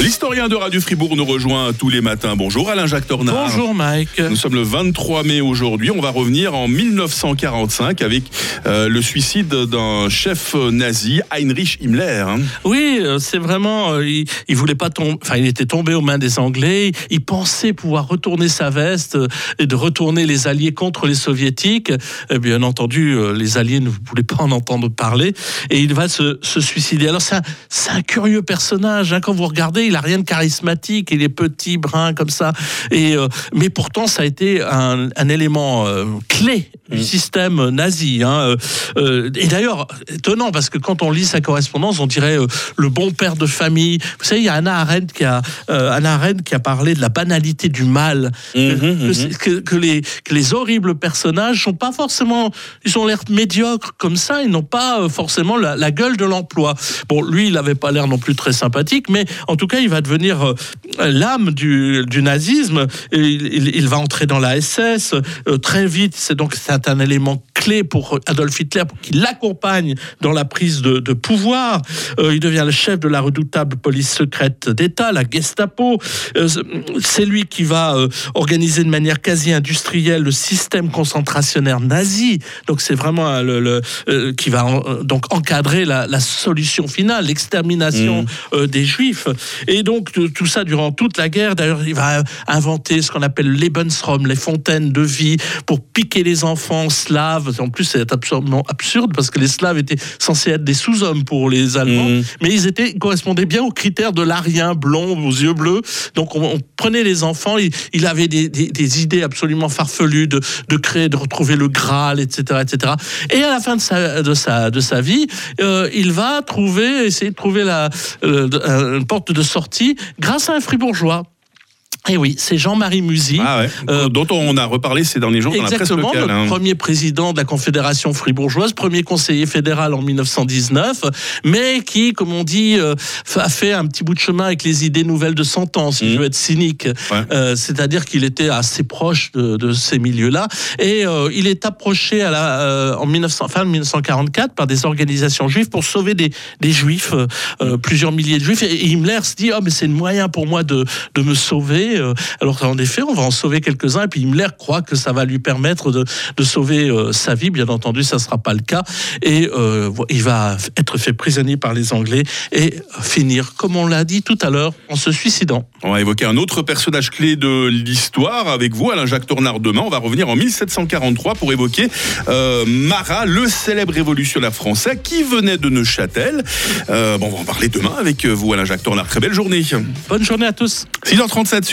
L'historien de Radio Fribourg nous rejoint tous les matins. Bonjour Alain-Jacques Tornard. Bonjour Mike. Nous sommes le 23 mai aujourd'hui. On va revenir en 1945 avec euh, le suicide d'un chef nazi, Heinrich Himmler. hein. Oui, euh, c'est vraiment. euh, il, il voulait pas tomber. Enfin, il était tombé aux mains des Anglais. Il pensait pouvoir retourner sa veste et de retourner les Alliés contre les Soviétiques. Et bien entendu, les Alliés ne voulaient pas en entendre parler. Et il va se, se suicider. Alors, c'est un, c'est un curieux personnage. hein. Quand vous regardez, il a rien de charismatique. Il est petit, brun, comme ça. Et, euh, mais pourtant, ça a été un, un élément euh, clé du système nazi. hein. Euh, et d'ailleurs, étonnant, parce que quand on lit sa correspondance, on dirait le bon père de famille. Vous savez, il y a Anna Arendt qui a, Anna Arendt qui a parlé de la banalité du mal. Mhm, que, que c'est- que- que les, que les horribles personnages sont pas forcément. Ils ont l'air médiocres comme ça, ils n'ont pas forcément la, la gueule de l'emploi. Bon, lui, il n'avait pas l'air non plus très sympathique, mais en tout cas, il va devenir euh, l'âme du, nazisme. Il va entrer dans la SS euh, très vite. C'est donc c'est un élément clé pour Adolf Hitler pour qu'il l'accompagne dans la prise de, de pouvoir. Euh, il devient le chef de la redoutable police secrète d'État, la Gestapo. Euh, c'est lui qui va euh, organiser de manière quasi industrielle le système concentrationnaire nazi. Donc c'est vraiment le, le, qui va en- donc encadrer la, la solution finale, l'extermination euh, des Juifs. Et donc tout ça durant toute la guerre. D'ailleurs, il va inventer ce qu'on appelle le Lebensraum, les fontaines de vie, pour piquer les enfants slaves. En plus, c'est absolument absurde parce que les Slaves étaient censés être des sous-hommes pour les Allemands, Mhm. mais ils étaient correspondaient bien aux critères de l'arien blond aux yeux bleus. Donc on, on prenait les enfants. Il, il avait des, des- des idées absolument farfelues de, de créer, de retrouver le Graal, etc., etc. Et à la fin de sa de sa de sa vie, euh, il va trouver, essayer de trouver la euh, une porte de sortie grâce à un fribourgeois. Et oui, c'est Jean-Marie Musy. Ah ouais. Euh, dont on a reparlé ces derniers jours dans la presse Exactement, locale. notre hein. premier président de la Confédération fribourgeoise, premier conseiller fédéral en 1919, mais qui, comme on dit, euh, a fait un petit bout de chemin avec les idées nouvelles de son temps, si Mhm. je veux être cynique. Ouais. Euh, C'est-à-dire qu'il était assez proche de, de ces milieux-là. Et il est approché à la, en 1900, fin 1944 par des organisations juives pour sauver des, des juifs, plusieurs milliers de juifs. Et, et Himmler se dit, oh, mais c'est le moyen pour moi de, de me sauver. Euh, Alors en effet, on va en sauver quelques-uns. Et puis Himmler croit que ça va lui permettre de, de sauver euh, sa vie. Bien entendu, ça ne sera pas le cas. Et euh, il va être fait prisonnier par les Anglais et finir, comme on l'a dit tout à l'heure, en se suicidant. On va évoquer un autre personnage clé de l'histoire avec vous, Alain-Jacques Tornard, demain. On va revenir en 1743 pour évoquer euh, Marat, le célèbre révolutionnaire français qui venait de Neuchâtel. Euh, bon, on va en parler demain avec vous, Alain-Jacques Tornard. Très belle journée. Bonne journée à tous. 6h37 sur